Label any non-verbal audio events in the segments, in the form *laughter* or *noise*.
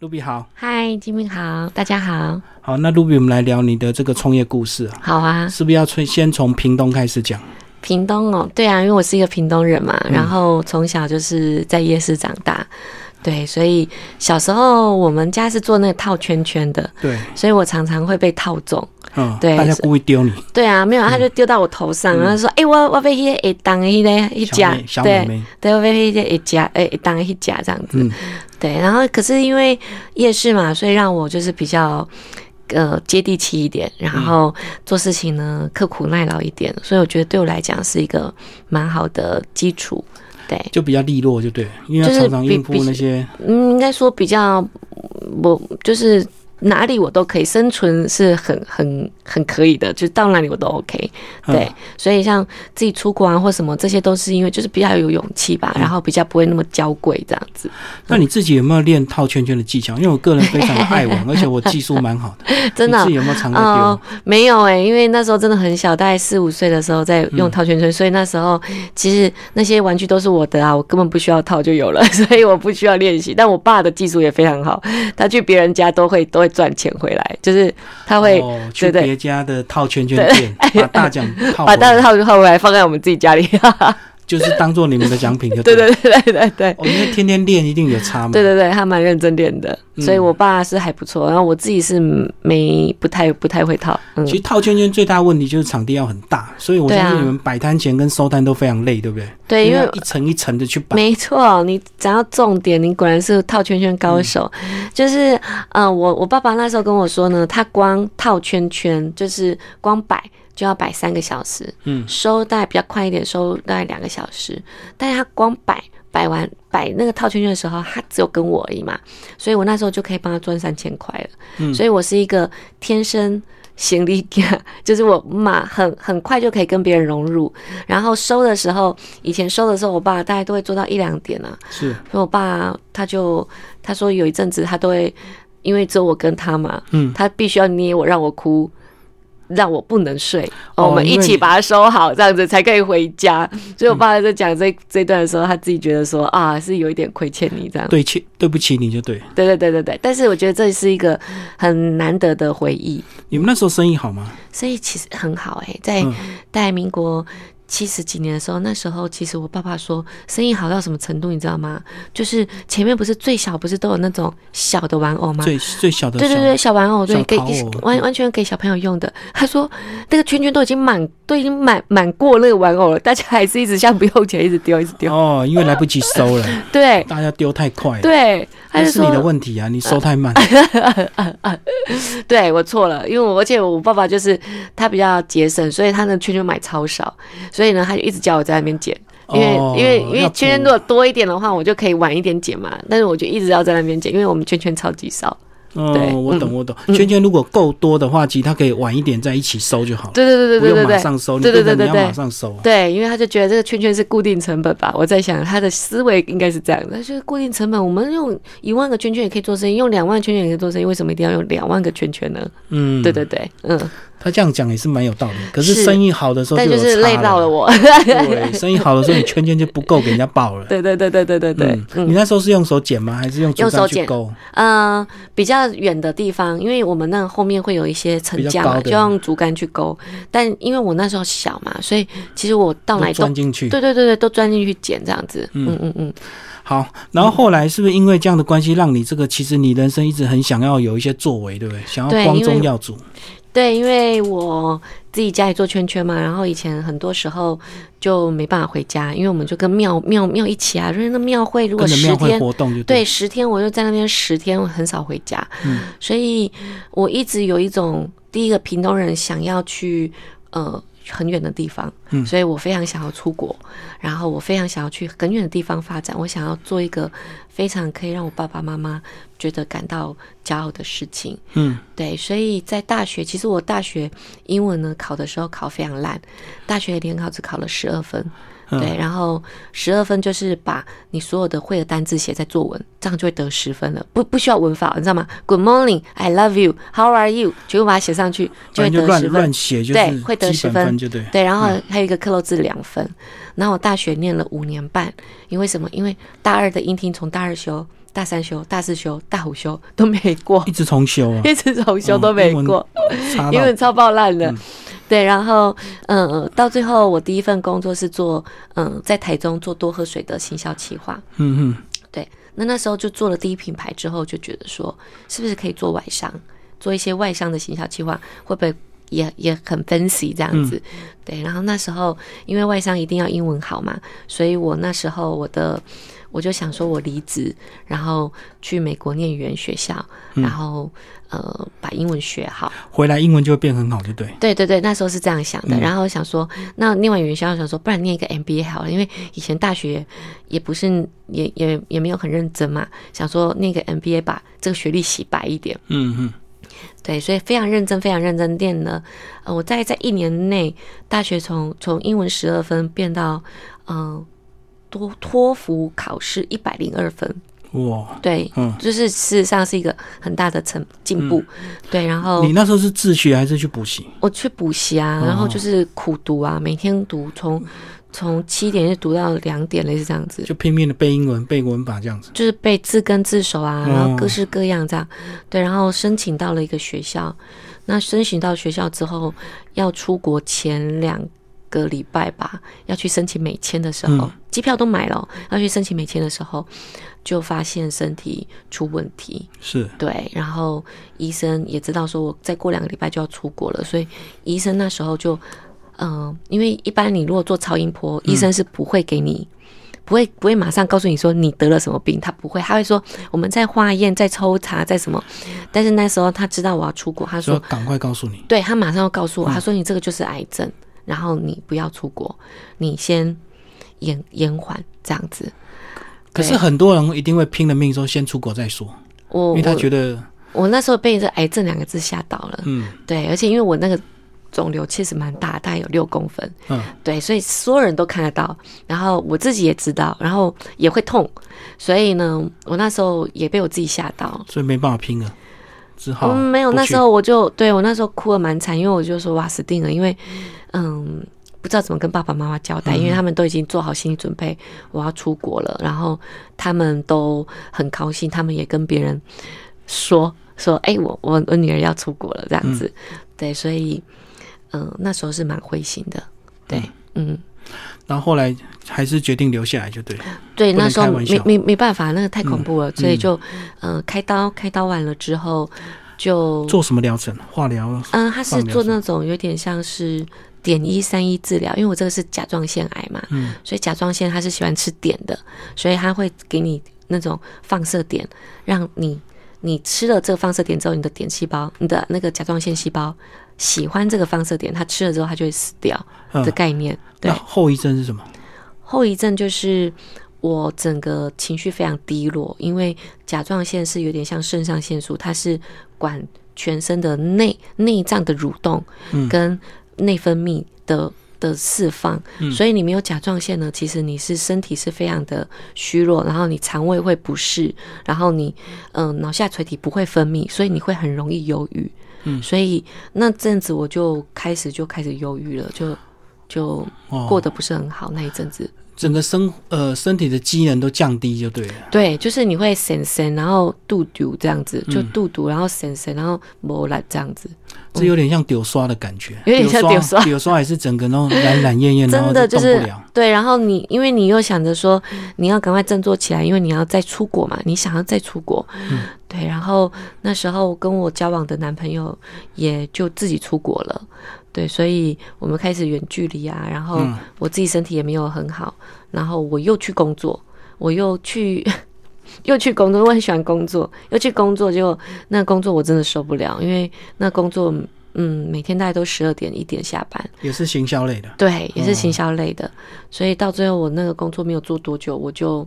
卢比好，嗨，金明好，大家好，好，那卢比，我们来聊你的这个创业故事啊，好啊，是不是要从先从屏东开始讲？屏东哦，对啊，因为我是一个屏东人嘛，然后从小就是在夜市长大，对，所以小时候我们家是做那个套圈圈的，对，所以我常常会被套中，嗯，对大家故意丢你，对啊，没有，他就丢到我头上，然后说，哎，我我被迄个一当迄个一家，小妹妹，对，我被一夹，哎，一当一夹这样子，嗯，对，然后可是因为夜市嘛，所以让我就是比较呃接地气一点，然后做事情呢刻苦耐劳一点，所以我觉得对我来讲是一个蛮好的基础。对，就比较利落，就对，因为常常应付那些，嗯，应该说比较我就是哪里我都可以生存，是很很很可以的，就到哪里我都 OK。对，嗯所以像自己出国啊或什么，这些都是因为就是比较有勇气吧，然后比较不会那么娇贵这样子。那你自己有没有练套圈圈的技巧？因为我个人非常的爱玩，*laughs* 而且我技术蛮好的，真的你自己有没有尝过哦丢？，没有哎、因为那时候真的很小，大概四五岁的时候在用套圈圈，所以那时候其实那些玩具都是我的啊，我根本不需要套就有了，*laughs* 所以我不需要练习。但我爸的技术也非常好，他去别人家都会都会赚钱回来，就是他会哦，去别家的套圈圈店 *laughs* 把大奖套把大的来，套套回来放在我们自己家里。就是当做你们的奖品，就对了 *laughs* 对对对对对。哦，因为天天练一定有差嘛。对对对，他蛮认真练的，嗯所以我爸是还不错，然后我自己是没不太不太会套，嗯其，实套圈圈最大的问题就是场地要很大，所以我相信你们摆摊前跟收摊都非常累，对不对？对，因为一层一层的去摆。没错，你讲到重点，你果然是套圈圈高手。就是，呃，我我爸爸那时候跟我说呢，他光套圈圈就是光摆就要摆三个小时，嗯。收大概比较快一点，收大概两个小时。但是他光摆摆完摆那个套圈圈的时候，他只有跟我而已嘛，所以我那时候就可以帮他赚三千块了。嗯。所以我是一个天生。行李感就是我马很很快就可以跟别人融入，然后收的时候，以前收的时候，我爸大概都会做到一两点啊，是，所以我爸他就他说有一阵子他都会，因为只有我跟他嘛，嗯，他必须要捏我让我哭，让我不能睡，哦我们一起把它收好，这样子才可以回家。所以我爸在讲这这段的时候，他自己觉得说啊是有一点亏欠你这样。对欠对不起你就对。对对对对对，但是我觉得这是一个很难得的回忆，你们那时候生意好吗？生意其实很好哎、在嗯在民国七十几年的时候，那时候其实我爸爸说生意好到什么程度，你知道吗？就是前面不是最小不是都有那种小的玩偶吗？最最小的小对对对，小玩偶对，给小陶偶完完全给小朋友用的。他说那个圈圈都已经满，都已经满满过那个玩偶了，大家还是一直像不用钱，一直丢，一直丢。哦，因为来不及收了，*laughs* 对大家丢太快了。对，他就那是你的，问题啊，你收太慢。*laughs* 对我错了，因为我而且我爸爸就是他比较节省，所以他的圈圈买超少，所以呢，他就一直叫我在那边剪。因为、哦因为因为圈圈如果多一点的话，我就可以晚一点剪嘛。但是我就一直要在那边剪，因为我们圈圈超级少。哦对，我懂我懂。嗯圈圈如果够多的话，其实它可以晚一点再一起收就好了，对对对对对对对。马上收。你对对对对对马上收。对，因为他就觉得这个圈圈是固定成本吧。我在想他的思维应该是这样的，他就是固定成本，我们用一万个圈圈也可以做生意，用两万圈圈也可以做生意，为什么一定要用两万个圈圈呢？嗯，对对对，嗯，他这样讲也是蛮有道理。可是是生意好的时候但有就是累差到了我。对，生意好的时候你圈圈就不够给人家报了。*laughs* 对对对对对对对，嗯，你那时候是用手剪吗？还是用竹竿用手剪去勾？嗯、比较远的地方，因为我们那后面会有一些层架嘛，比较高的就用竹竿去勾。但因为我那时候小嘛，所以其实我到哪钻进去。对对对对都钻进去捡这样子。嗯嗯嗯，好，然后后来是不是因为这样的关系，让你这个其实你人生一直很想要有一些作为，对不对？想要光宗耀祖。对，因为我自己家里做圈圈嘛，然后以前很多时候就没办法回家，因为我们就跟庙庙庙一起啊，就是那庙会如果十天，活动就对，十天我就在那边十天，我很少回家，嗯。所以我一直有一种第一个屏东人想要去呃很远的地方，嗯所以我非常想要出国，然后我非常想要去很远的地方发展，我想要做一个非常可以让我爸爸妈妈觉得感到骄傲的事情。嗯，对，所以在大学，其实我大学英文呢考的时候考非常烂，大学联考只考了十二分。嗯对，然后十二分就是把你所有的会的单字写在作文，这样就会得十分了，不不需要文法，你知道吗？Good morning, I love you, How are you？全部把它写上去，就会得十分乱。写，就对是会得10基本分就对。对，然后还有一个克漏字两分。然后我大学念了五年半，因为什么？因为大二的英听从大二修，大三修、大四修、大五修都没过。一，直重修啊，一直重修都没过，英文超爆烂的。嗯。对，然后嗯、呃到最后我第一份工作是做嗯、在台中做多喝水的行销企划。嗯嗯，对那那时候就做了第一品牌之后，就觉得说是不是可以做外商，做一些外商的行销企划，会不会也也很 fancy 这样子？对，然后那时候因为外商一定要英文好嘛，所以我那时候我的我就想说我离职，然后去美国念语言学校，然后呃把英文学好。回来英文就会变很好，对不对？对对对，那时候是这样想的。嗯然后想说，那念完语言学校，想说不然念一个 MBA 好了，因为以前大学也不是也也也没有很认真嘛，想说念个 MBA 把这个学历洗白一点。嗯嗯，对，所以非常认真，非常认真念了。呃，我在在一年内，大学从从英文十二分变到嗯、呃多托福考试一百零二分。哇，对，嗯，就是事实上是一个很大的成进步。对，然后你那时候是自学还是去补习？我去补习啊，哦然后就是苦读啊，每天读，从从七点就读到两点，类似这样子，就拼命的背英文、背文法这样子。就是背字根字首啊，哦然后各式各样这样。对，然后申请到了一个学校，那申请到学校之后，要出国前两个礼拜吧，要去申请美签的时候嗯，机、票都买了哦，要去申请美签的时候，就发现身体出问题，是，对，然后医生也知道说我再过两个礼拜就要出国了，所以医生那时候就，嗯、因为一般你如果做超音波，医生是不会给你。不会不会马上告诉你说你得了什么病，他不会，他会说我们在化验、在抽查、在什么。但是那时候他知道我要出国，他说赶快告诉你。对他马上要告诉我，他说你这个就是癌症，然后你不要出国，你先延延缓这样子。可是很多人一定会拼了命说先出国再说，我因为他我觉得，我那时候被这癌症两个字吓到了。嗯对，而且因为我那个肿瘤其实蛮大，大概有六公分，嗯，对，所以所有人都看得到，然后我自己也知道，然后也会痛，所以呢，我那时候也被我自己吓到。所以没办法拼了，只好嗯，没有，那时候我就对我那时候哭的蛮惨，因为我就说哇死定了，因为嗯不知道怎么跟爸爸妈妈交代，因为他们都已经做好心理准备，我要出国了，然后他们都很高兴，他们也跟别人说说，哎、我我我女儿要出国了这样子，对，所以嗯、那时候是蛮灰心的，对，嗯然后后来还是决定留下来，就对了。对，那时候没没没办法，那个太恐嗯怖了，所以就嗯、呃开刀开刀完了之后就做什么疗程？化疗？嗯，他是做那种有点像是碘一三一治疗，因为我这个是甲状腺癌嘛，嗯，所以甲状腺它是喜欢吃碘的，所以他会给你那种放射碘，让你你吃了这个放射碘之后，你的碘细胞，你的那个甲状腺细胞喜欢这个放射点，他吃了之后他就会死掉嗯的概念。对那，后遗症是什么？后遗症就是我整个情绪非常低落，因为甲状腺是有点像肾上腺素，它是管全身的内内脏的蠕动嗯跟内分泌的。的释放，嗯所以你没有甲状腺呢，其实你是身体是非常的虚弱，然后你肠胃会不适，然后你嗯、呃脑下垂体不会分泌，所以你会很容易忧郁。嗯所以那阵子我就开始就开始忧郁了，就就哦，过得不是很好那一阵子。整个身呃身体的机能都降低，就对了。对，就是你会神神，然后肚肚这样子，就嗯肚肚，然后神神，然后磨来这样子，这有点像丢刷的感觉，有点像丢刷丢刷也是整个那种懒懒艳艳，然后 *laughs* 真的就是动不了。对。然后你因为你又想着说你要赶快振作起来，因为你要再出国嘛，你想要再出国，嗯对。然后那时候跟我交往的男朋友也就自己出国了，对，所以我们开始远距离啊，然后嗯。我自己身体也没有很好，然后我又去工作，我又去 *laughs* 又去工作，我很喜欢工作，又去工作就那工作我真的受不了，因为那工作嗯每天大概都十二点一点下班，也是行销类的。对，也是哦行销类的，所以到最后我那个工作没有做多久，我就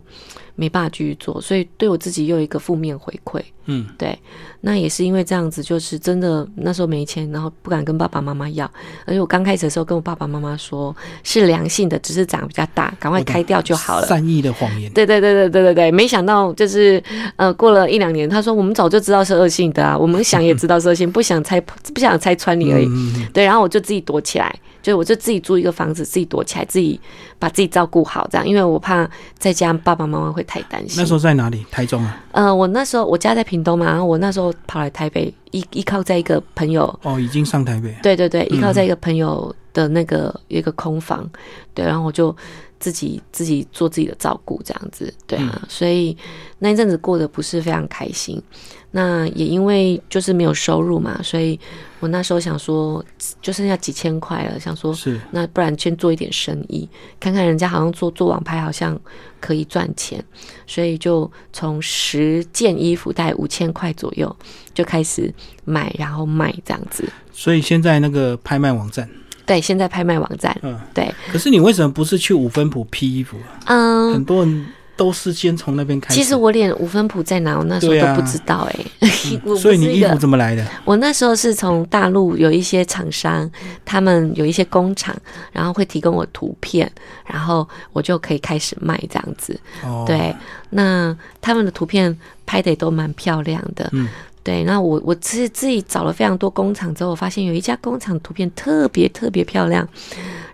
没办法继续做，所以对我自己又有一个负面回馈。嗯，对，那也是因为这样子，就是真的那时候没钱，然后不敢跟爸爸妈妈要，而且我刚开始的时候跟我爸爸妈妈说是良性的，只是长比较大，赶快开掉就好了。善意的谎言。对对对对对对对，没想到就是呃，过了一两年，他说我们早就知道是恶性的啊，我们想也知道是恶性，不想拆不想拆穿你而已。对，然后我就自己躲起来，就我就自己租一个房子，自己躲起来，自己把自己照顾好，这样，因为我怕在家爸爸妈妈会会太担心。那时候在哪里？台中啊？呃，我那时候我家在屏东嘛，然后我那时候跑来台北，依依靠在一个朋友，哦，已经上台北。对对对，依靠在一个朋友的那个有一个空房，对，然后我就自己自己做自己的照顾，这样子，对啊，所以那一阵子过得不是非常开心。那也因为就是没有收入嘛，所以我那时候想说，就剩下几千块了，想说，是那不然先做一点生意，看看人家好像做做网拍好像可以赚钱，所以就从十件衣服大概五千块左右就开始买，然后卖这样子。所以现在那个拍卖网站，对，现在拍卖网站，嗯，对，可是你为什么不是去五分铺批衣服啊？嗯，很多人都是先从那边开始。其实我连五分谱在哪，我那时候都不知道哎、*laughs* 所以你衣服怎么来的？我那时候是从大陆有一些厂商，他们有一些工厂，然后会提供我图片，然后我就可以开始卖这样子。哦，对，那他们的图片拍的也都蛮漂亮的。嗯，对，那我我自自己找了非常多工厂之后，我发现有一家工厂图片特别特别漂亮，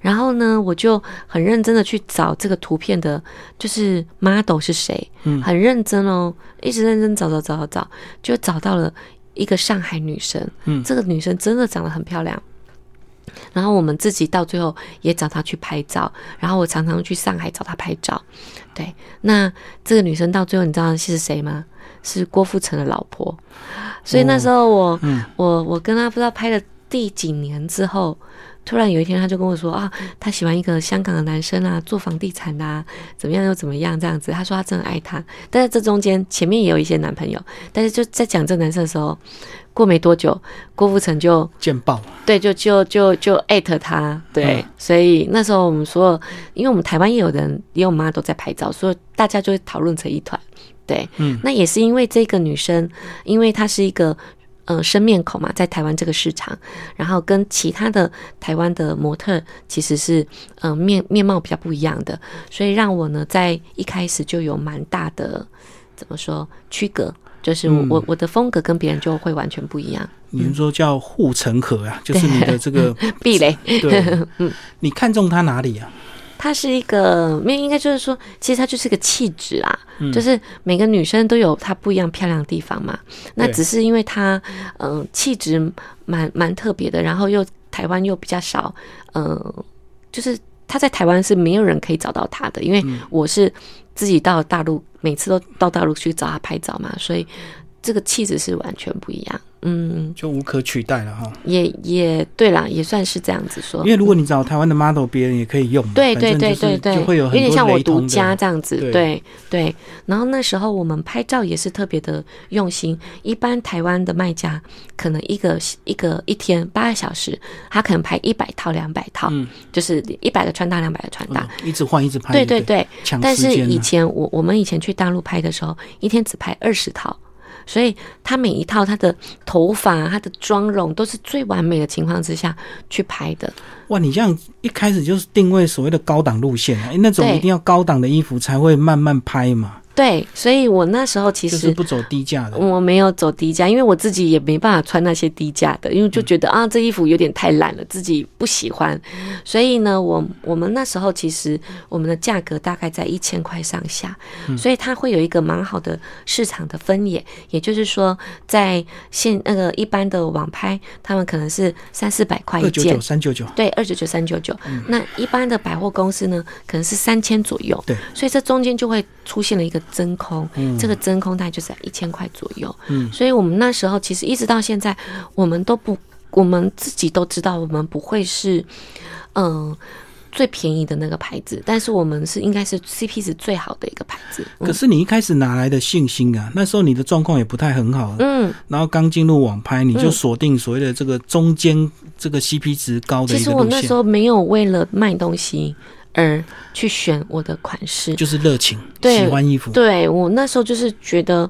然后呢，我就很认真的去找这个图片的，就是 model 是谁，嗯很认真哦，一直认真找找找找找，就找到了一个上海女生，嗯这个女生真的长得很漂亮。然后我们自己到最后也找她去拍照，然后我常常去上海找她拍照。对，那这个女生到最后你知道是谁吗？是郭富城的老婆。所以那时候我、嗯我我跟他不知道拍了第几年之后，突然有一天他就跟我说啊，他喜欢一个香港的男生啊，做房地产的、啊，怎么样又怎么样这样子。他说他真的爱他，但是这中间前面也有一些男朋友，但是就在讲这个男生的时候，过没多久，郭富城就见报，对，就就就就艾特他，对，嗯所以那时候我们所有，因为我们台湾也有人也有 model 在拍照，所以大家就会讨论成一团，对，嗯，那也是因为这个女生，因为她是一个。呃，生面孔嘛，在台湾这个市场，然后跟其他的台湾的模特其实是呃面面貌比较不一样的，所以让我呢在一开始就有蛮大的怎么说区隔，就是我、嗯我我的风格跟别人就会完全不一样，你们说叫护城河啊，就是你的这个 *laughs* 壁垒。对，*laughs* 你看中他哪里啊？它是一个，没有应该就是说，其实它就是个气质啊，嗯就是每个女生都有她不一样漂亮的地方嘛。那只是因为她，嗯、气质蛮蛮特别的，然后又台湾又比较少，嗯、就是她在台湾是没有人可以找到她的，因为嗯我是自己到大陆，每次都到大陆去找她拍照嘛，所以这个气质是完全不一样。嗯，就无可取代了哈。也也对啦，也算是这样子说因。为如果你找台湾的 model，别人也可以用嘛，对对对对对，就会有很多点像我独家这样子，对对对。然后那时候我们拍照也是特别的用心，一般台湾的卖家可能一个一个一天八个小时，他可能拍一百套两百套，嗯就是一百个穿搭两百个穿搭，嗯一直换一直拍，对对对。抢但是以前我我们以前去大陆拍的时候，一天只拍二十套。所以他每一套他的头发、他的妆容都是最完美的情况之下去拍的。哇，你这样一开始就是定位所谓的高档路线啊，诶那种一定要高档的衣服才会慢慢拍嘛，对，所以我那时候其实就是不走低价的。我没有走低价，因为我自己也没办法穿那些低价的，因为就觉得、啊，这衣服有点太烂了，自己不喜欢。所以呢，我我们那时候其实我们的价格大概在一千块上下，所以它会有一个蛮好的市场的分野。也就是说，在现那个一般的网拍，他们可能是三四百块一件二九九、，三九九，对，二九九、三九九。那一般的百货公司呢，可能是三千左右。对，所以这中间就会出现了一个真空，嗯这个真空大概就是在一千块左右。嗯所以我们那时候其实一直到现在，我们都不，我们自己都知道，我们不会是，嗯、最便宜的那个牌子，但是我们是应该是 CP 值最好的一个牌子。可是你一开始哪来的信心啊？那时候你的状况也不太很好，嗯，然后刚进入网拍，你就嗯锁定所谓的这个中间这个 CP 值高的其实我那时候没有为了卖东西而去选我的款式，就是热情，对喜欢衣服，对我那时候就是觉得，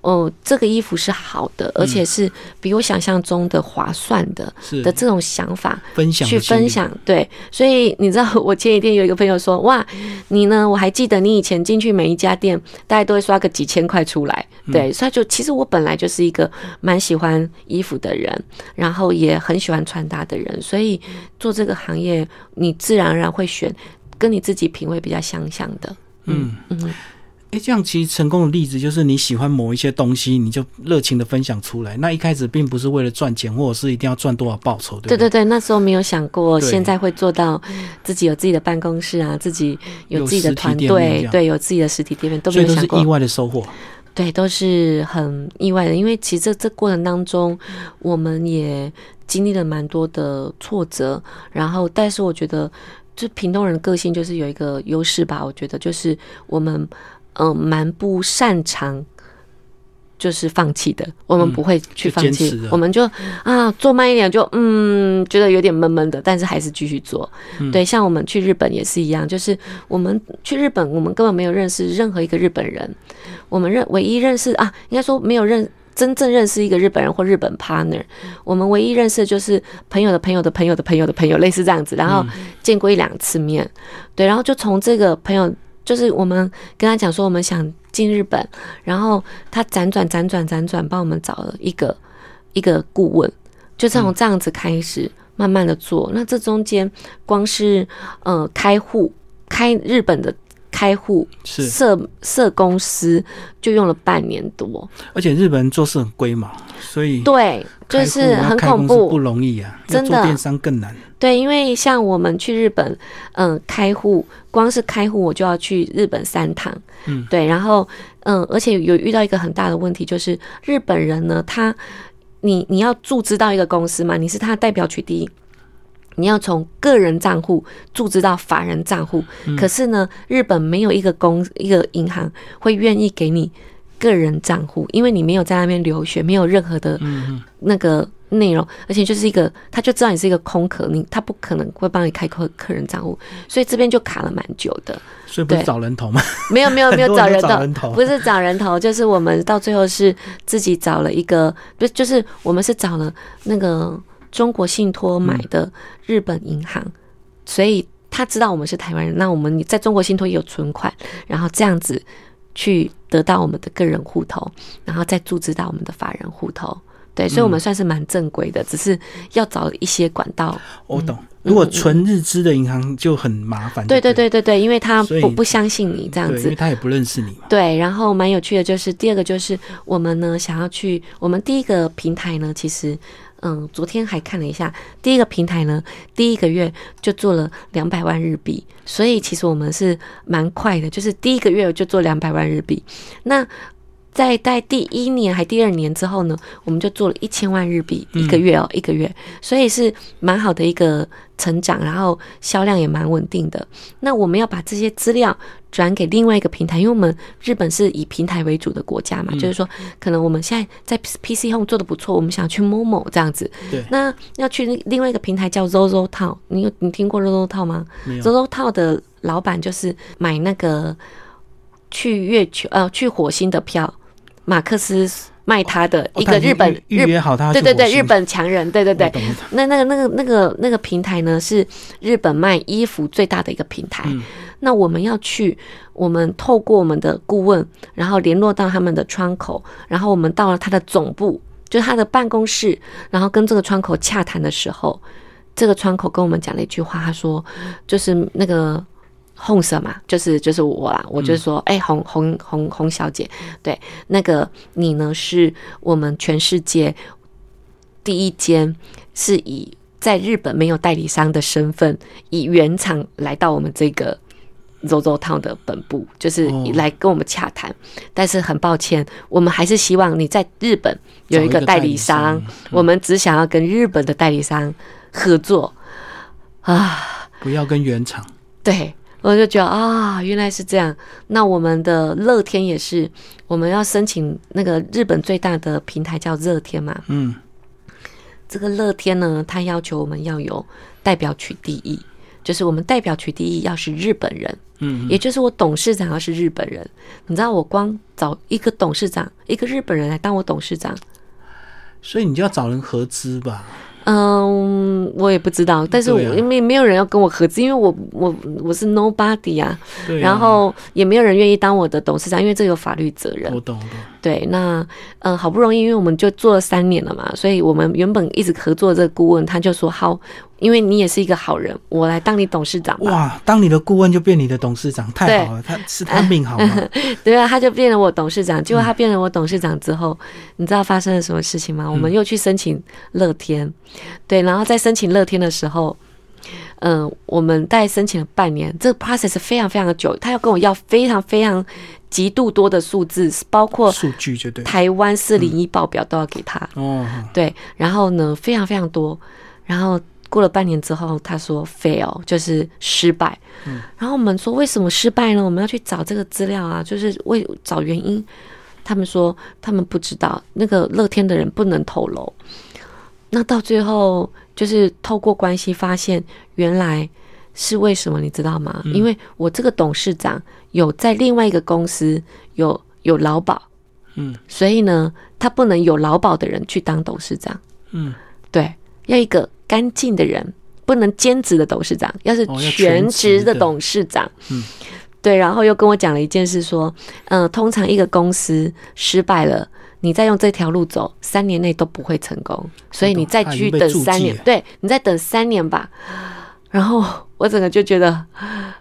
哦，这个衣服是好的，而且是比我想象中的划算的是的这种想法分享去分。享。对，所以你知道，我前几天有一个朋友说，哇，你呢？我还记得你以前进去每一家店，大概都会刷个几千块出来。嗯对，所以就其实我本来就是一个蛮喜欢衣服的人，然后也很喜欢穿搭的人，所以做这个行业，你自然而然会选跟你自己品味比较相像的。嗯，嗯，哎，这样其实成功的例子就是你喜欢某一些东西，你就热情的分享出来。那一开始并不是为了赚钱，或者是一定要赚多少报酬，对对对对，那时候没有想过，现在会做到自己有自己的办公室啊，自己有自己的团队，对，有自己的实体店面都没有想过意。外的收获。对，都是很意外的，因为其实这这过程当中，我们也经历了蛮多的挫折，然后，但是我觉得，就屏东人个性就是有一个优势吧，我觉得就是我们，嗯、蛮不擅长。就是放弃的，我们嗯不会去放弃，我们就啊做慢一点就嗯觉得有点闷闷的，但是还是继续做。嗯对，像我们去日本也是一样，就是我们去日本，我们根本没有认识任何一个日本人，我们认唯一认识啊，应该说没有认真正认识一个日本人或日本 partner，我们唯一认识的就是朋友的朋友的朋友的朋友的朋友，类似这样子，然后见过一两次面，对，然后就从这个朋友，就是我们跟他讲说我们想进日本，然后他辗转辗转辗转帮我们找了一个一个顾问，就从这样子开始慢慢的做，那这中间光是呃开户开日本的。开户是，设设公司就用了半年多，而且日本人做事很龟毛，所以对，就是很恐怖。不，容易啊，真的。电商更难。对，因为像我们去日本，嗯、开户，光是开户我就要去日本三趟，嗯，对，然后，嗯、而且有遇到一个很大的问题，就是日本人呢，他，你你要注资到一个公司嘛，你是他代表取缔。你要从个人账户注资到法人账户，可是呢，日本没有一个公一个银行会愿意给你个人账户，因为你没有在那边留学，没有任何的嗯那个内容，而且就是一个，他就知道你是一个空壳，你他不可能会帮你开客客人账户，所以这边就卡了蛮久的。所以不是找人头吗？没有没有没有 *laughs* 找人头，不是找人头，就是我们到最后是自己找了一个，不是就是我们是找了那个中国信托买的日本银行，所以他知道我们是台湾人，那我们在中国信托也有存款，然后这样子去得到我们的个人户头，然后再注资到我们的法人户头。对，所以我们算是蛮正规的，只是要找一些管道。我懂。如果纯日资的银行就很麻烦。对对对对对对，因为他不不相信你这样子，因子为，他也不认识你嘛。对，然后蛮有趣的，就是第二个就是我们呢想要去，我们第一个平台呢，其实嗯，昨天还看了一下，第一个平台呢，第一个月就做了两百万日币，所以其实我们是蛮快的，就是第一个月就做两百万日币。那在在第一年还第二年之后呢，我们就做了一千万日币一个月哦，一个月，所以是蛮好的一个成长，然后销量也蛮稳定的。那我们要把这些资料转给另外一个平台，因为我们日本是以平台为主的国家嘛，就是说可能我们现在在 PC Home 做的不错，我们想去 Momo 这样子，对。那要去另外一个平台叫 Zozo 套，你有你听过 Zozo 套吗。？Zozo 套的老板就是买那个去月球呃去火星的票，马克思卖他的一个日本预预日约好他对对对，日本强人，对对对。那那个那个那个那个平台呢，是日本卖衣服最大的一个平台。嗯那我们要去，我们透过我们的顾问，然后联络到他们的窗口，然后我们到了他的总部，就他的办公室，然后跟这个窗口洽谈的时候，这个窗口跟我们讲了一句话，他说，就是那个。红色嘛，就是就是我啦，我就说，哎、红红红红小姐，对，那个你呢是我们全世界第一间是以在日本没有代理商的身份，以原厂来到我们这个 ZOZO Town 的本部，就是哦来跟我们洽谈。但是很抱歉，我们还是希望你在日本有一个代理商，我们只想要跟日本的代理商合作啊。不要跟原厂。对，我就觉得啊，原来是这样。那我们的乐天也是，我们要申请那个日本最大的平台叫乐天嘛。嗯，这个乐天呢，它要求我们要有代表取缔役，就是我们代表取第一要是日本人，嗯，也就是我董事长要是日本人。你知道，我光找一个董事长，一个日本人来当我董事长，所以你就要找人合资吧。嗯，我也不知道，但是我因为没有人要跟我合资，因为我我我是 nobody 啊，啊，然后也没有人愿意当我的董事长，因为这有法律责任我。懂我懂。对，那嗯、呃好不容易，因为我们就做了三年了嘛，所以我们原本一直合作的这个顾问，他就说好，因为你也是一个好人，我来当你董事长。哇，当你的顾问就变你的董事长，太好了，他是他命好吗？*laughs* 对啊，他就变了我董事长。结果他变了我董事长之后，你知道发生了什么事情吗？我们又去申请乐天，对，然后在申请乐天的时候。嗯，我们在申请了半年，这个 process 非常非常的久，他要跟我要非常非常极度多的数字，包括数据就对，台湾四零一报表都要给他哦，对，然后呢非常非常多，然后过了半年之后，他说 fail 就是失败，嗯，然后我们说为什么失败呢？我们要去找这个资料啊，就是为找原因，他们说他们不知道，那个乐天的人不能透露，那到最后。就是透过关系发现，原来是为什么？你知道吗？因为我这个董事长有在另外一个公司有有劳保，嗯，所以呢，他不能有劳保的人去当董事长，嗯，对，要一个干净的人，不能兼职的董事长，要是全职的董事长，嗯，对，然后又跟我讲了一件事，说，嗯，通常一个公司失败了。你再用这条路走，三年内都不会成功，所以你再继续等三年，对你再等三年吧。然后我整个就觉得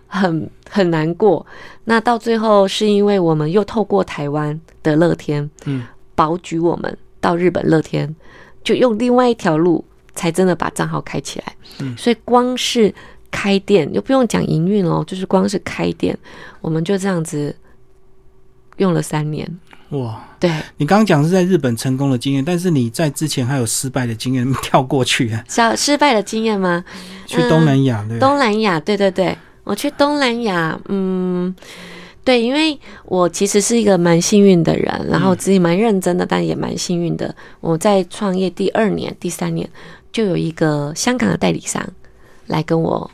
很很难过。那到最后是因为我们又透过台湾的乐天，嗯，保举我们到日本乐天，就用另外一条路才真的把账号开起来。嗯，所以光是开店又不用讲营运哦，就是光是开店，我们就这样子用了三年。哇，对你刚刚讲是在日本成功的经验，但是你在之前还有失败的经验，跳过去啊？小失败的经验吗？去东南亚，对，东南亚，对对对，我去东南亚，嗯，对，因为我其实是一个蛮幸运的人，然后自己蛮认真的，但也蛮幸运的。我在创业第二年、第三年，就有一个香港的代理商来跟我，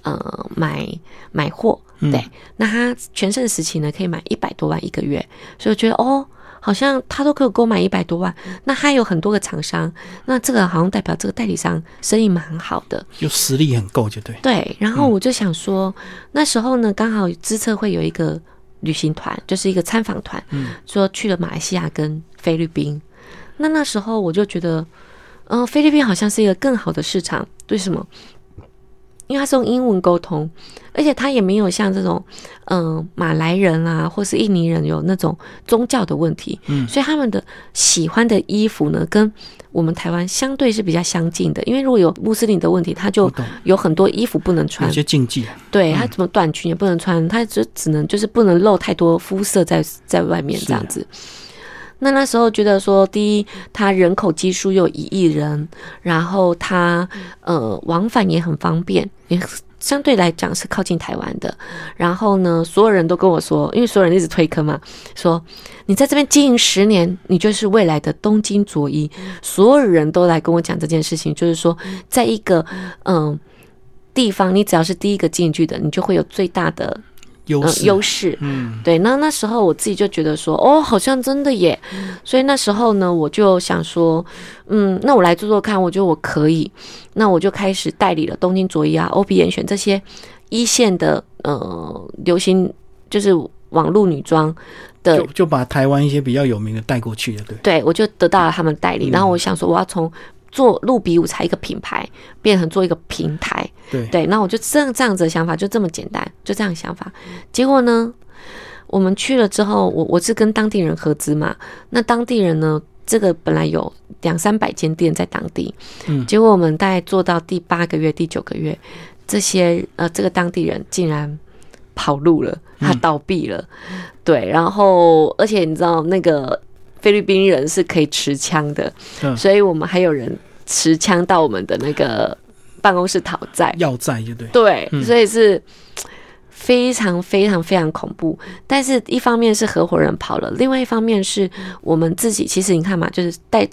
呃，买买货。对，那他全盛时期呢，可以买一百多万一个月，所以我觉得哦，好像他都可以购买一百多万，那他有很多个厂商，那这个好像代表这个代理商生意蛮好的，就实力很够，就对。对，然后我就想说，那时候呢，刚好资策会有一个旅行团，就是一个参访团，嗯，说去了马来西亚跟菲律宾，那那时候我就觉得，嗯，菲律宾好像是一个更好的市场，为什么？因为他是用英文沟通，而且他也没有像这种，嗯，马来人啊，或是印尼人有那种宗教的问题，嗯，所以他们的喜欢的衣服呢，跟我们台湾相对是比较相近的。因为如果有穆斯林的问题，他就有很多衣服不能穿，有些禁忌，对他怎么短裙也不能穿，他就只能就是不能露太多肤色在在外面这样子。那那时候觉得说，第一，他人口基数有一亿人，然后他呃往返也很方便，也相对来讲是靠近台湾的。然后呢，所有人都跟我说，因为所有人一直推坑嘛，说你在这边经营十年，你就是未来的东京佐伊。所有人都来跟我讲这件事情，就是说，在一个嗯地方，你只要是第一个进去的，你就会有最大的。优优势，嗯，对，那那时候我自己就觉得说，哦，好像真的耶，所以那时候呢，我就想说，嗯，那我来做做看，我觉得我可以，那我就开始代理了东京卓一啊、O B 严选这些一线的呃流行，就是网络女装的，就就把台湾一些比较有名的带过去了，对，对我就得到了他们代理，然后我想说，我要从。做路比舞才一个品牌，变成做一个平台，对对，那我就这样这样子的想法就这么简单，就这样想法。结果呢，我们去了之后，我我是跟当地人合资嘛，那当地人呢，这个本来有两三百间店在当地，嗯，结果我们大概做到第八个月、第九个月，这些呃，这个当地人竟然跑路了，他倒闭了，对，然后而且你知道那个。菲律宾人是可以持枪的，所以我们还有人持枪到我们的那个办公室讨债，要债就对，对，所以是非常非常非常恐怖。但是一方面是合伙人跑了，另外一方面是我们自己。其实你看嘛，就是带。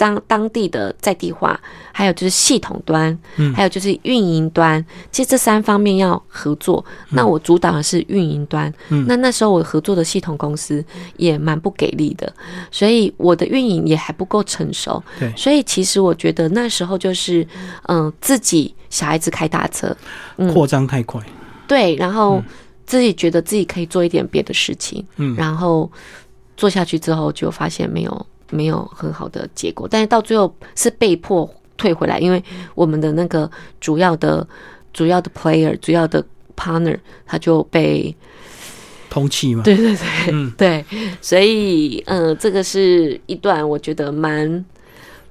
当当地的在地化，还有就是系统端，嗯，还有就是运营端，其实这三方面要合作。那我主导的是运营端，嗯，那那时候我合作的系统公司也蛮不给力的，所以我的运营也还不够成熟。对，所以其实我觉得那时候就是，嗯，自己小孩子开大车，扩张太快，对，然后自己觉得自己可以做一点别的事情，嗯，然后做下去之后就发现没有。没有很好的结果，但是到最后是被迫退回来，因为我们的那个主要的主要的 player 主要的 partner 他就被通气嘛，对对对，嗯。对，所以嗯，这个是一段我觉得蛮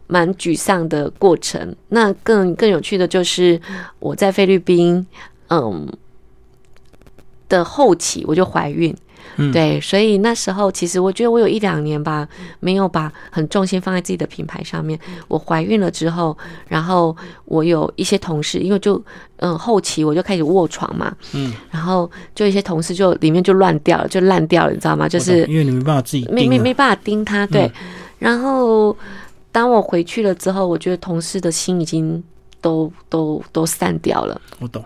蛮沮丧的过程。那更更有趣的就是我在菲律宾，嗯的后期我就怀孕，嗯对，所以那时候其实我觉得我有一两年吧，没有把很重心放在自己的品牌上面。我怀孕了之后，然后我有一些同事，因为就嗯后期我就开始卧床嘛，嗯，然后就一些同事就里面就乱掉了，就烂掉了，你知道吗？就是因为你没办法自己没没没办法盯他，对。嗯然后当我回去了之后，我觉得同事的心已经都都都散掉了。我懂，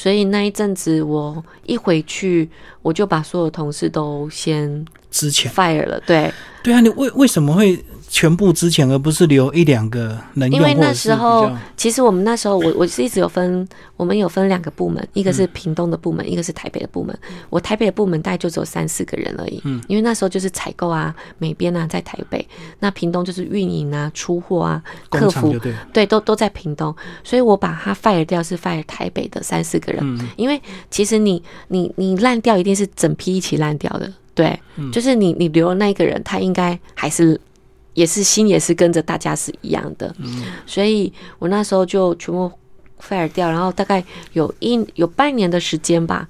所以那一阵子，我一回去，我就把所有同事都先之前 fire 了。对，对啊，你为为什么会全部之前，而不是留一两个能用？因为那时候其实我们那时候，我我是一直有分，我们有分两个部门，一个嗯是屏东的部门，一个是台北的部门。我台北的部门大概就只有三四个人而已，嗯。因为那时候就是采购啊、美编啊在台北，那屏东就是运营啊、出货啊、客服对，对，都都在屏东，所以我把它 fire 掉是 fire 台北的三四个人，嗯。因为其实你你你烂掉一定是整批一起烂掉的，对，嗯。就是你你留的那个人，他应该还是也是心也是跟着大家是一样的，嗯所以我那时候就全部 fire 掉，然后大概有一有半年的时间吧，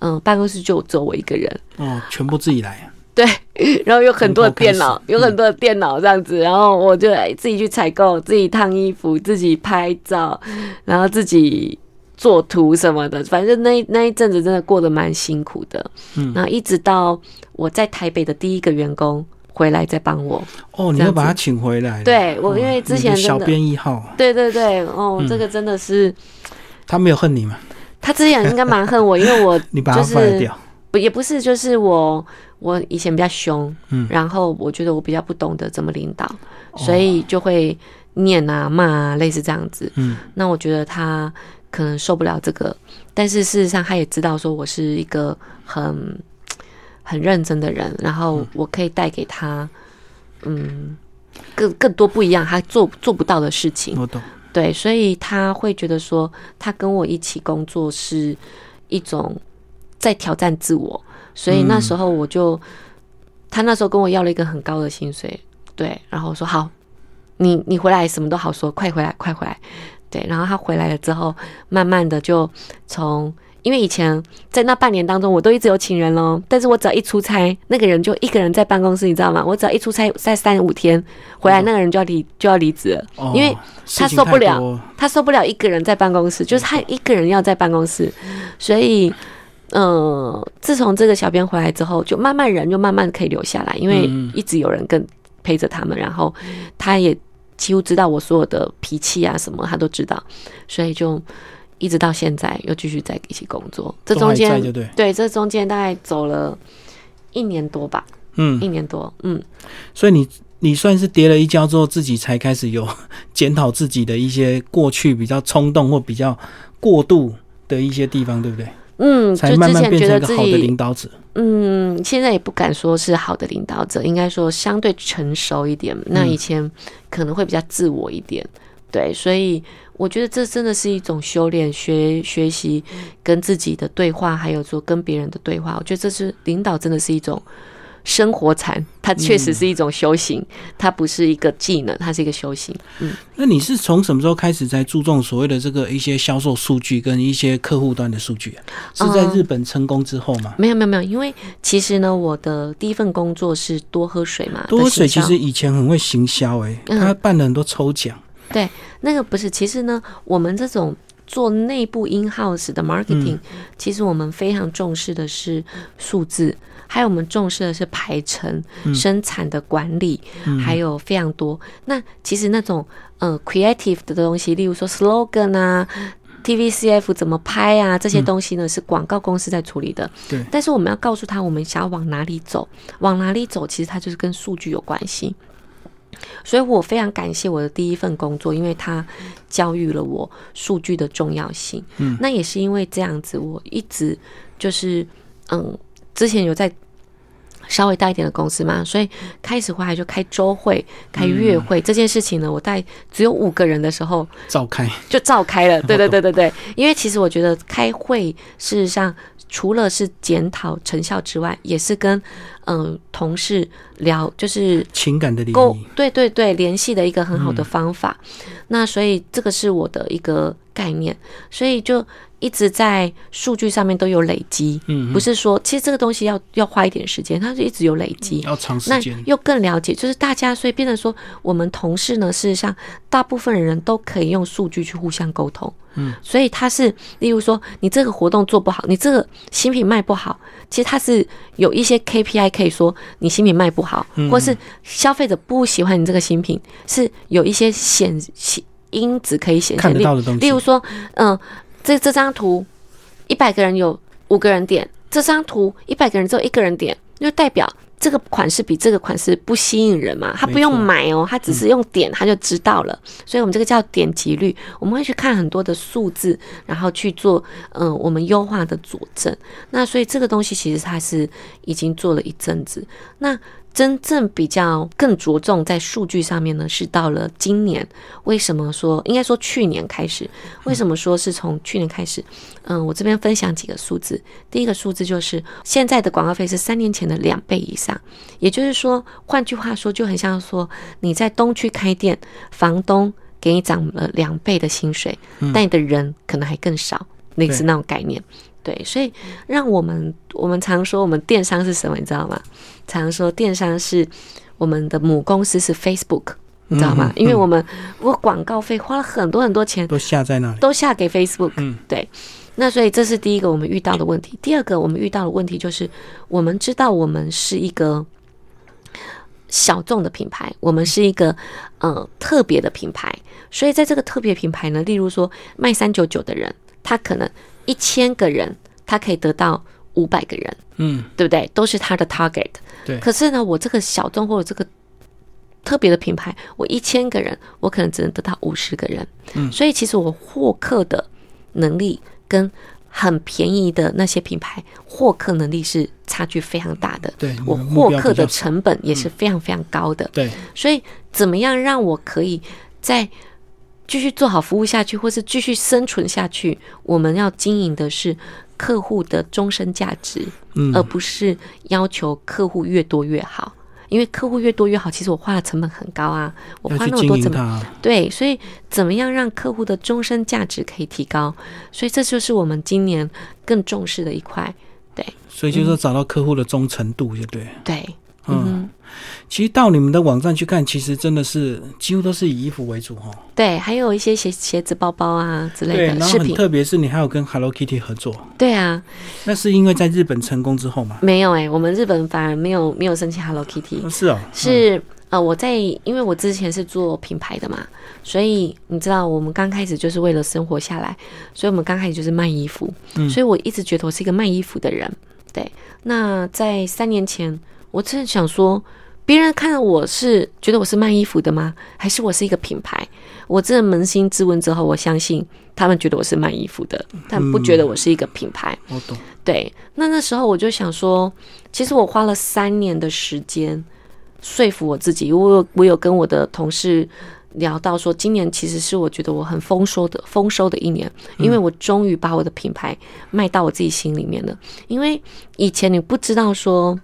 嗯，办公室就只有我一个人，哦，全部自己来啊，对，*laughs* 然后有很多的电脑有很多的电脑这样子，然后我就自己去采购，自己烫衣服，自己拍照，然后自己做图什么的，反正那那一阵子真的过得蛮辛苦的。嗯。然后一直到我在台北的第一个员工回来再帮我，哦，你这样子。又把他请回来，对我因为之前真的编一号，对对对，哦，嗯。这个真的是他没有恨你吗？他之前应该蛮恨我，因为我 *laughs* 你把他就是放掉，不也不是，就是我我以前比较凶，嗯。然后我觉得我比较不懂得怎么领导，哦。所以就会念啊骂啊，类似这样子。嗯。那我觉得他可能受不了这个，但是事实上他也知道说我是一个很很认真的人，然后我可以带给他嗯更更多不一样他做做不到的事情。我懂，对，所以他会觉得说，他跟我一起工作是一种在挑战自我，所以那时候我就，他那时候跟我要了一个很高的薪水，对，然后我说好，你你回来什么都好说，快回来，快回来，对，然后他回来了之后，慢慢的就从。因为以前在那半年当中，我都一直有请人喽，但是我只要一出差，那个人就一个人在办公室，你知道吗？我只要一出差，在三五天回来，那个人就要离就要离职了，哦因为他受不了他受不了一个人在办公室，就是他一个人要在办公室，所以，嗯，自从这个小编回来之后，就慢慢人就慢慢可以留下来，因为嗯。一直有人跟陪着他们，然后他也几乎知道我所有的脾气啊什么，他都知道，所以就一直到现在又继续在一起工作。这中间对，对，这中间大概走了一年多吧，嗯，一年多，嗯，所以你你算是跌了一跤之后，自己才开始有 *laughs* 检讨自己的一些过去比较冲动或比较过度的一些地方，对不对？嗯，才就之前慢慢变觉得自成一个好的己领导者。嗯，现在也不敢说是好的领导者，应该说相对成熟一点。那以前可能会比较自我一点，对，所以我觉得这真的是一种修炼、学学习跟自己的对话，还有说跟别人的对话。我觉得这是领导真的是一种生活禅，它确实是一种修行，它不是一个技能，它是一个修行。嗯，那你是从什么时候开始在注重所谓的这个一些销售数据跟一些客户端的数据啊？是在嗯日本成功之后吗？没有没有没有，因为其实呢，我的第一份工作是多喝水嘛，多喝水其实以前很会行销，诶，嗯他办了很多抽奖，那个不是，其实呢，我们这种做内部 in house 的 marketing，、嗯其实我们非常重视的是数字，还有我们重视的是排程、嗯生产的管理，还有非常多。那其实那种呃 creative 的东西，例如说 slogan 啊。TVCF 怎么拍啊？这些东西呢、是广告公司在处理的。嗯对但是我们要告诉他，我们想要往哪里走，往哪里走，其实它就是跟数据有关系。所以我非常感谢我的第一份工作，因为它教育了我数据的重要性。嗯，那也是因为这样子，我一直就是嗯，之前有在稍微大一点的公司嘛，所以开始回来就开周会、开月会、这件事情呢，我在只有五个人的时候召开，就召开了。*laughs* 对对对对对，因为其实我觉得开会事实上除了是检讨成效之外，也是跟嗯同事聊，就是情感的联沟，对对对联系的一个很好的方法。那所以这个是我的一个概念，所以就一直在数据上面都有累积。嗯，不是说其实这个东西要要花一点时间，它是一直有累积。要长时那间，又更了解，就是大家，所以变成说，我们同事呢，事实上，大部分人都可以用数据去互相沟通。嗯，所以它是，例如说，你这个活动做不好，你这个新品卖不好，其实它是有一些 KPI 可以说你新品卖不好，嗯或是消费者不喜欢你这个新品，是有一些显显因子可以显现。例得到的东西，例如说，嗯、这这张图一百个人有五个人点，这张图一百个人只有一个人点，就代表这个款式比这个款式不吸引人嘛，他不用买哦，他只是用点他就知道了，所以我们这个叫点击率，我们会去看很多的数字，然后去做嗯、我们优化的佐证。那所以这个东西其实它是已经做了一阵子，那。真正比较更着重在数据上面呢，是到了今年。为什么说应该说去年开始？为什么说是从去年开始？嗯，我这边分享几个数字。第一个数字就是现在的广告费是三年前的两倍以上，也就是说，换句话说，就很像说你在东区开店，房东给你涨了两倍的薪水，但你的人可能还更少，类似对那种概念。对，所以让我们我们常说我们电商是什么，你知道吗？常说电商是我们的母公司是 Facebook，你知道吗？嗯因为我们我广告费花了很多很多钱，都下在那里，都下给 Facebook。嗯，对。那所以这是第一个我们遇到的问题。第二个我们遇到的问题就是，我们知道我们是一个小众的品牌，我们是一个呃特别的品牌，所以在这个特别品牌呢，例如说卖三九九的人，他可能一千个人，他可以得到五百个人，嗯，对不对？都是他的 target。对可是呢，我这个小众或者这个特别的品牌，我一千个人，我可能只能得到五十个人。嗯所以其实我获客的能力跟很便宜的那些品牌获客能力是差距非常大的。对，我获客的成本也是非常非常高的。对，所以怎么样让我可以在继续做好服务下去，或是继续生存下去？我们要经营的是客户的终身价值，嗯而不是要求客户越多越好。因为客户越多越好，其实我花的成本很高啊，我花那么多怎么，对，所以怎么样让客户的终身价值可以提高？所以这就是我们今年更重视的一块。对所以就是说找到客户的忠诚度，就对了。对，嗯，嗯其实到你们的网站去看，其实真的是几乎都是以衣服为主哈。对，还有一些鞋鞋子、包包啊之类对，然后特别是你还有跟 Hello Kitty 合作，对啊，那是因为在日本成功之后嘛？没有哎、我们日本反而没有没有申请 Hello Kitty，哦是哦，是呃我在因为我之前是做品牌的嘛，所以你知道我们刚开始就是为了生活下来，所以我们刚开始就是卖衣服，嗯。所以我一直觉得我是一个卖衣服的人。对，那在三年前，我真的想说，别人看到我是觉得我是卖衣服的吗？还是我是一个品牌？我真的扪心自问之后，我相信他们觉得我是卖衣服的，但不觉得我是一个品牌。我懂。对，那那时候我就想说，其实我花了三年的时间说服我自己。我有我有跟我的同事聊到说，今年其实是我觉得我很丰收的丰收的一年，因为我终于把我的品牌卖到我自己心里面了。因为以前你不知道说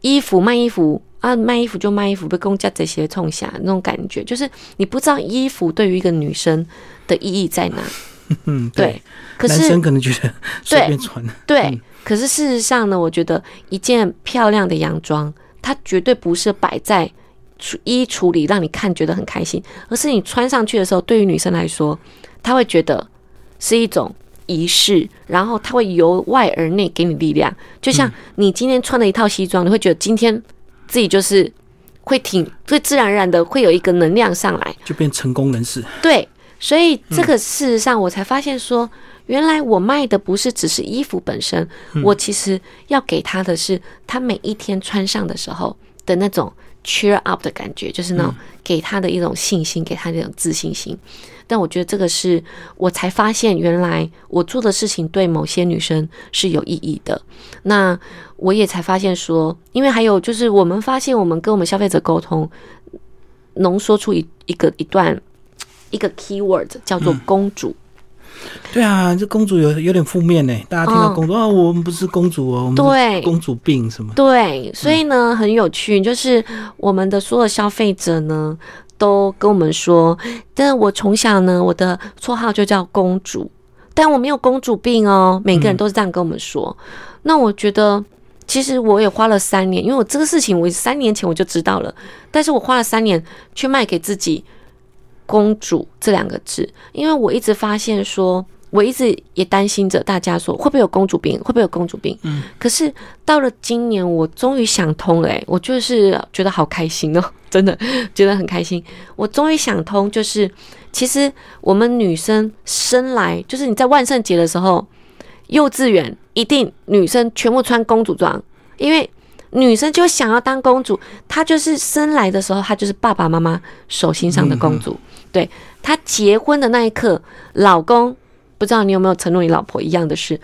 衣服卖衣服。啊，卖衣服就卖衣服，被公家这些冲下那种感觉，就是你不知道衣服对于一个女生的意义在哪。*laughs* 嗯，对，可男生可能觉得随便穿，对，嗯可是事实上呢，我觉得一件漂亮的洋装，它绝对不是摆在处衣橱里让你看觉得很开心，而是你穿上去的时候，对于女生来说，她会觉得是一种仪式，然后它会由外而内给你力量。就像你今天穿了一套西装，你会觉得今天自己就是会挺，会自然而然的会有一个能量上来。就变成功人士。对，所以这个事实上我才发现说，原来我卖的不是只是衣服本身，我其实要给他的是他每一天穿上的时候的那种 cheer up 的感觉，就是那种给他的一种信心，给他的一种自信心。但我觉得这个是我才发现，原来我做的事情对某些女生是有意义的。那我也才发现说，因为还有就是，我们发现我们跟我们消费者沟通，浓缩出一一个一段一个 keyword 叫做公主。对啊，这公主有有点负面呢。大家听到公主啊，我们不是公主哦，我们对公主病什么？对，所以呢，很有趣，就是我们的所有消费者呢。都跟我们说，但我从小呢，我的绰号就叫公主，但我没有公主病哦。每个人都是这样跟我们说。那我觉得，其实我也花了三年，因为我这个事情我三年前我就知道了，但是我花了三年去卖给自己“公主”这两个字，因为我一直发现说。我一直也担心着大家说会不会有公主病，会不会有公主病？嗯，可是到了今年，我终于想通了，我就是觉得好开心哦，真的觉得很开心。我终于想通，就是其实我们女生生来就是你在万圣节的时候，幼稚园一定女生全部穿公主装，因为女生就想要当公主，她就是生来的时候，她就是爸爸妈妈手心上的公主。对她结婚的那一刻，老公。不知道你有没有承诺你老婆一样的事？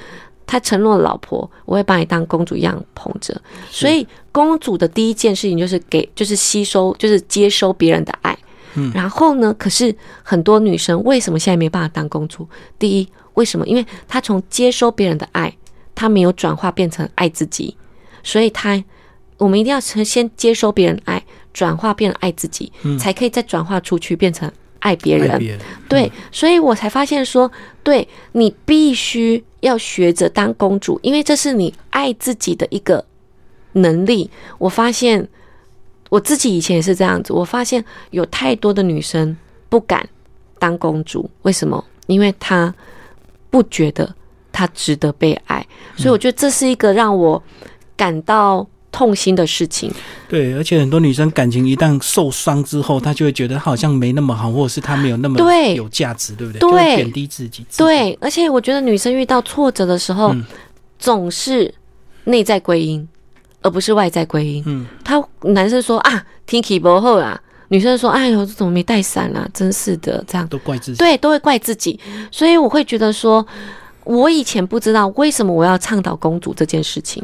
他承诺老婆，我会把你当公主一样捧着。所以公主的第一件事情就是给，就是吸收，就是接收别人的爱。嗯，然后呢？可是很多女生为什么现在没办法当公主？第一，为什么？因为她从接收别人的爱，她没有转化变成爱自己。所以她，我们一定要先先接收别人爱，转化变成爱自己，才可以再转化出去变成。爱别人，对，所以我才发现说，对你必须要学着当公主，因为这是你爱自己的一个能力。我发现我自己以前也是这样子，我发现有太多的女生不敢当公主，为什么？因为她不觉得她值得被爱，所以我觉得这是一个让我感到。痛心的事情，对，而且很多女生感情一旦受伤之后，她就会觉得好像没那么好，或者是她没有那么有价值，对不对？对，贬低自己。对，而且我觉得女生遇到挫折的时候，总是内在归因，而不是外在归因。嗯，他男生说啊，天气不好啦，女生说，哎呦，这怎么没带伞啊？真是的，这样都怪自己。对，都会怪自己。所以我会觉得说，我以前不知道为什么我要倡导公主这件事情。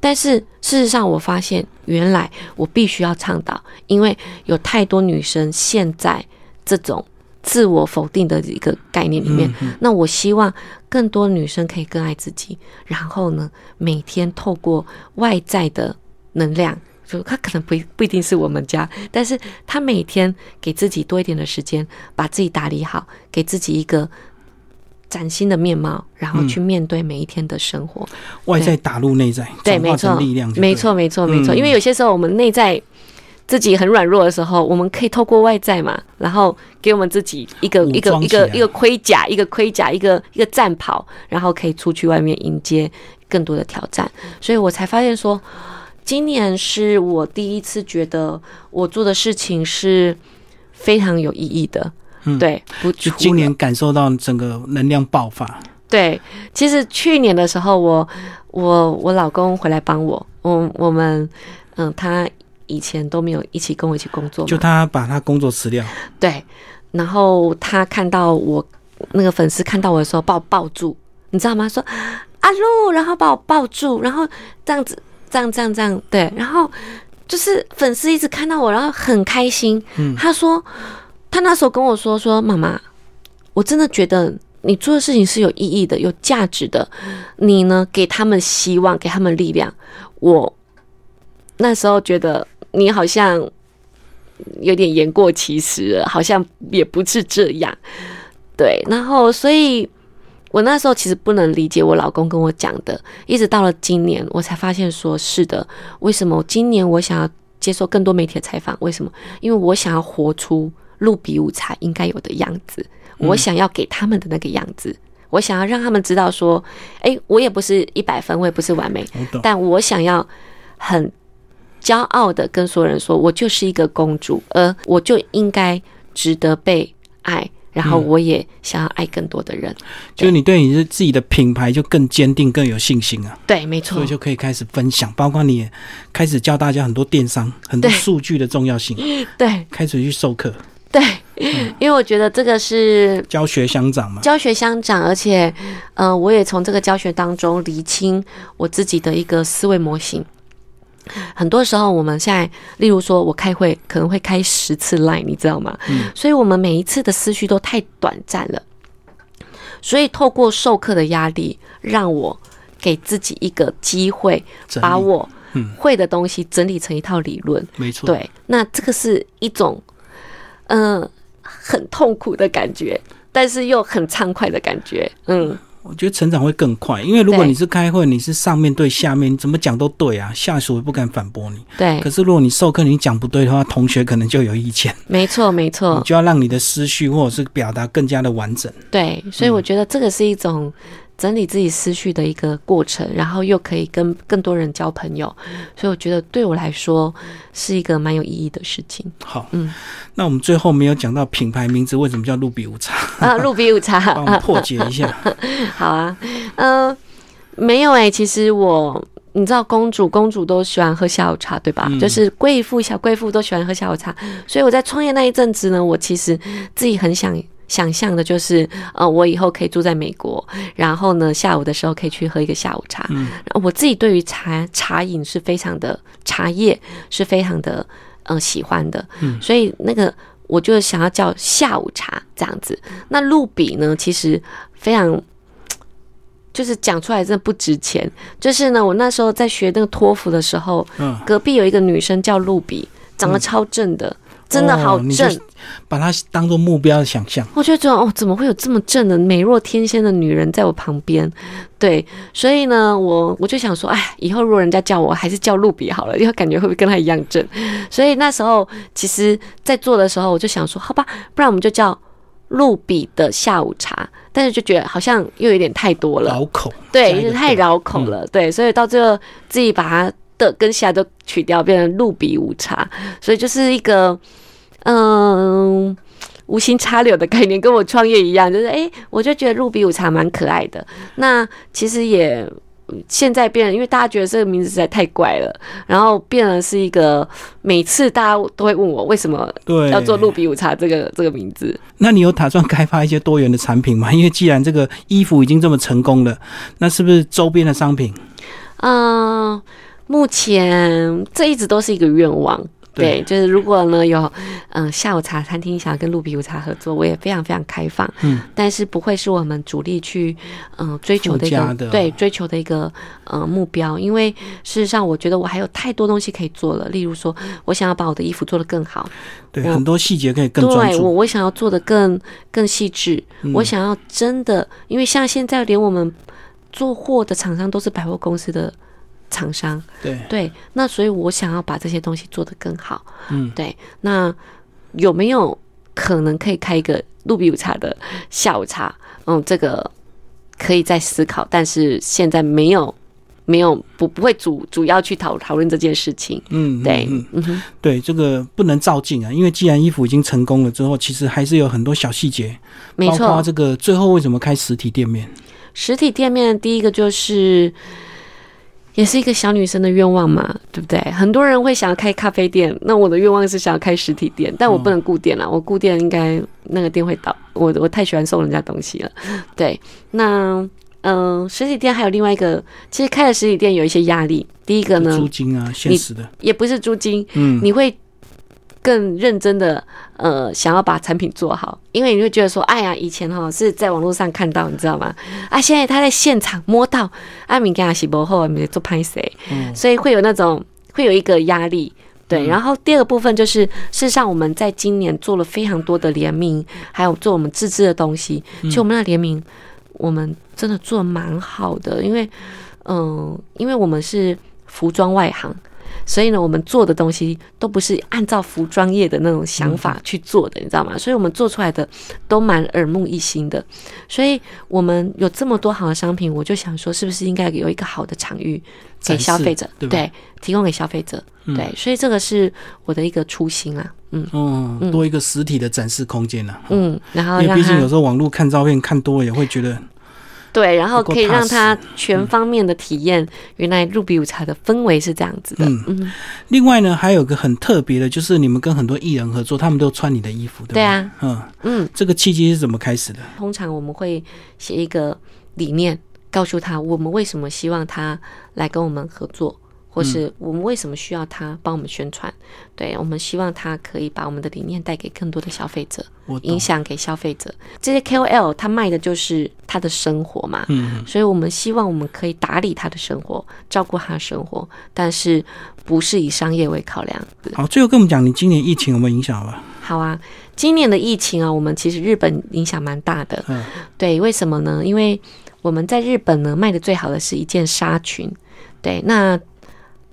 但是事实上，我发现原来我必须要倡导，因为有太多女生现在这种自我否定的一个概念里面。那我希望更多女生可以更爱自己，然后呢，每天透过外在的能量，就她可能不不一定是我们家，但是她每天给自己多一点的时间，把自己打理好，给自己一个。崭新的面貌，然后去面对每一天的生活。外在打入内在，对，没错，力量，没错，没错，没错。因为有些时候我们内在自己很软弱的时候，我们可以透过外在嘛，然后给我们自己一个一个一个一个盔甲，一个盔甲，一个一个战袍，然后可以出去外面迎接更多的挑战。所以我才发现说，今年是我第一次觉得我做的事情是非常有意义的。对，不，就今年感受到整个能量爆发。对，其实去年的时候，我我我老公回来帮我，我我们嗯，他以前都没有一起跟我一起工作，就他把他工作辞掉。对，然后他看到我那个粉丝看到我的时候，把我抱住，你知道吗？说阿露，然后把我抱住，然后这样子，这样这样这样，对，然后就是粉丝一直看到我，然后很开心。嗯，他说。他那时候跟我说：“说妈妈，我真的觉得你做的事情是有意义的、有价值的。你呢，给他们希望，给他们力量。我那时候觉得你好像有点言过其实，好像也不是这样。对，然后所以，我那时候其实不能理解我老公跟我讲的。一直到了今年，我才发现说是的。为什么今年我想要接受更多媒体的采访？为什么？因为我想要活出。”露比舞才应该有的样子，我想要给他们的那个样子，我想要让他们知道说，哎，我也不是一百分，我也不是完美，但我想要很骄傲的跟所有人说，我就是一个公主，而我就应该值得被爱。然后我也想要爱更多的人。就是你对你的自己的品牌就更坚定、更有信心啊。对，没错所以。就可以开始分享，包括你也开始教大家很多电商、很多数据的重要性，对开始去授课，*laughs* 对，因为我觉得这个是教学相长嘛。教学相长，而且，呃，我也从这个教学当中厘清我自己的一个思维模型。很多时候，我们现在，例如说，我开会可能会开十次 line，你知道吗？嗯所以我们每一次的思绪都太短暂了。所以，透过授课的压力，让我给自己一个机会，把我嗯会的东西整理成一套理论。没错，对，那这个是一种，嗯、很痛苦的感觉，但是又很畅快的感觉。嗯，我觉得成长会更快，因为如果你是开会，你是上面对下面，你怎么讲都对啊，下属也不敢反驳你。对可，是如果你授课你讲不对的话，同学可能就有意见，没错，没错你错，就要让你的思绪或者是表达更加的完整。对，所以我觉得这个是一种整理自己思绪的一个过程，然后又可以跟更多人交朋友，所以我觉得对我来说是一个蛮有意义的事情。好，嗯，那我们最后没有讲到品牌名字为什么叫露比无茶，啊，露比午茶，*laughs* *laughs* 帮我们破解一下。*laughs* 好啊，嗯、没有哎、其实我。你知道公主，公主都喜欢喝下午茶，对吧？嗯就是贵妇、小贵妇都喜欢喝下午茶，所以我在创业那一阵子呢，我其实自己很想想象的就是，呃，我以后可以住在美国，然后呢，下午的时候可以去喝一个下午茶。嗯我自己对于茶茶饮是非常的茶叶是非常的呃喜欢的，嗯所以那个我就想要叫下午茶这样子。那露比呢，其实非常。就是讲出来真的不值钱。就是呢，我那时候在学那个托福的时候，嗯，隔壁有一个女生叫露比，长得超正的，真的好正。把它当做目标想象。我就觉得哦，怎么会有这么正的美若天仙的女人在我旁边？对，所以呢，我我就想说，哎，以后如果人家叫我，还是叫露比好了，因为感觉会不会跟她一样正？所以那时候其实，在做的时候，我就想说，好吧，不然我们就叫露比的下午茶。但是就觉得好像又有点太多了，绕口，对，有点太的绕口了，对，所以到最后自己把它的跟下都取掉，变成露比无茶，所以就是一个嗯。无心插柳的概念跟我创业一样，就是诶，我就觉得露比午茶蛮可爱的。那其实也现在变，因为大家觉得这个名字实在太怪了，然后变了是一个每次大家都会问我为什么对，要做露比午茶这个这个名字。那你有打算开发一些多元的产品吗？因为既然这个衣服已经这么成功了，那是不是周边的商品？嗯，目前这一直都是一个愿望。对，就是如果呢有嗯下午茶餐厅想要跟露比午茶合作，我也非常非常开放，嗯，但是不会是我们主力去嗯追求的一个对追求的一个呃目标，因为事实上我觉得我还有太多东西可以做了，例如说我想要把我的衣服做得更好，对，我很多细节可以更。对我我想要做的更更细致，嗯。我想要真的，因为像现在连我们做货的厂商都是百货公司的厂商，对，对，那所以我想要把这些东西做得更好，嗯，对，那有没有可能可以开一个露比午茶的下午茶？嗯，这个可以再思考，但是现在没有。没有不不会主主要去讨讨论这件事情，嗯，对，嗯嗯哼，对，这个不能照进啊，因为既然衣服已经成功了之后，其实还是有很多小细节，没包括错。这个最后为什么开实体店面？实体店面第一个就是，也是一个小女生的愿望嘛，对不对？很多人会想要开咖啡店，那我的愿望是想要开实体店，但我不能顾店了，我顾店应该那个店会倒。我我太喜欢送人家东西了，*laughs* 对。那嗯、实体店还有另外一个，其实开了实体店有一些压力。第一个呢租，金啊，现实的，也不是租金，嗯，你会更认真的呃想要把产品做好，因为你会觉得说，哎呀，以前哈是在网络上看到，你知道吗？啊，现在他在现场摸到，啊，敏感洗博后，你做拍谁？嗯所以会有那种会有一个压力。对，然后第二个部分就是，事实上我们在今年做了非常多的联名，还有做我们自制的东西。其实我们那联名，我们真的做得蛮好的，因为，嗯、因为我们是服装外行，所以呢，我们做的东西都不是按照服装业的那种想法去做的，你知道吗？所以我们做出来的都蛮耳目一新的。所以我们有这么多好的商品，我就想说，是不是应该有一个好的场域给消费者，对，提供给消费者，对。所以这个是我的一个初心啊，嗯，哦，多一个实体的展示空间了，嗯，然后因为毕竟有时候网络看照片看多了也会觉得。对，然后可以让他全方面的体验，原来露比武茶的氛围是这样子的。嗯。嗯，另外呢，还有个很特别的，就是你们跟很多艺人合作，他们都穿你的衣服，对对啊，嗯。嗯，这个契机是怎么开始的？通常我们会写一个理念，告诉他我们为什么希望他来跟我们合作。或是我们为什么需要他帮我们宣传？对我们希望他可以把我们的理念带给更多的消费者，影响给消费者。这些 KOL 他卖的就是他的生活嘛，嗯，所以我们希望我们可以打理他的生活，照顾他的生活，但是不是以商业为考量。好，最后跟我们讲，你今年疫情有没有影响吧？好啊，今年的疫情啊，我们其实日本影响蛮大的。嗯，对，为什么呢？因为我们在日本呢卖的最好的是一件纱裙，对，那。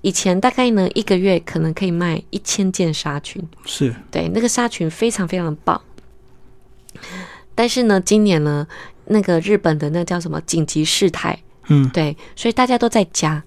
以前大概呢一个月可能可以卖一千件纱裙，是对那个纱裙非常非常棒。但是呢，今年呢，那个日本的那叫什么紧急事态，嗯，对，所以大家都在家，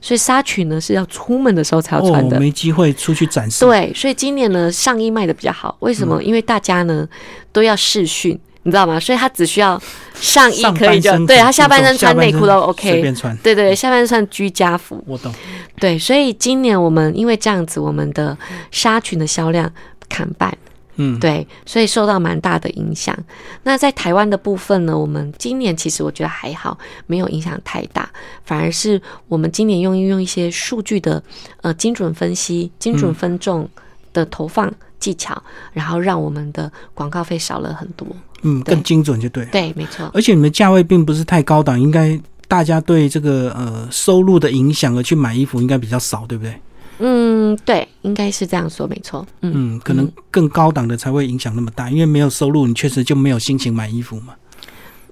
所以纱裙呢是要出门的时候才要穿的，没机会出去展示。对，所以今年呢上衣卖的比较好，为什么？因为大家呢都要试训。你知道吗？所以他只需要上衣可以就对他下半身穿内裤都 OK，随便穿。对对，下半身穿居家服。我懂。对，所以今年我们因为这样子，我们的纱裙的销量砍半。嗯，对，所以受到蛮大的影响。那在台湾的部分呢，我们今年其实我觉得还好，没有影响太大，反而是我们今年用用一些数据的呃精准分析、精准分众的投放技巧，然后让我们的广告费少了很多。嗯，更精准就对。对，没错。而且你们价位并不是太高档，应该大家对这个呃收入的影响而去买衣服应该比较少，对不对？嗯，对，应该是这样说，没错。嗯，可能更高档的才会影响那么大，因为没有收入，你确实就没有心情买衣服嘛。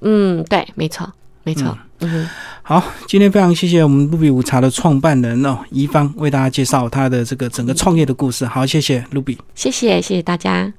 嗯，对，没错，没错。嗯，好，今天非常谢谢我们露比午茶的创办人哦，怡芳为大家介绍他的这个整个创业的故事。好，谢谢露比，谢谢，谢谢大家。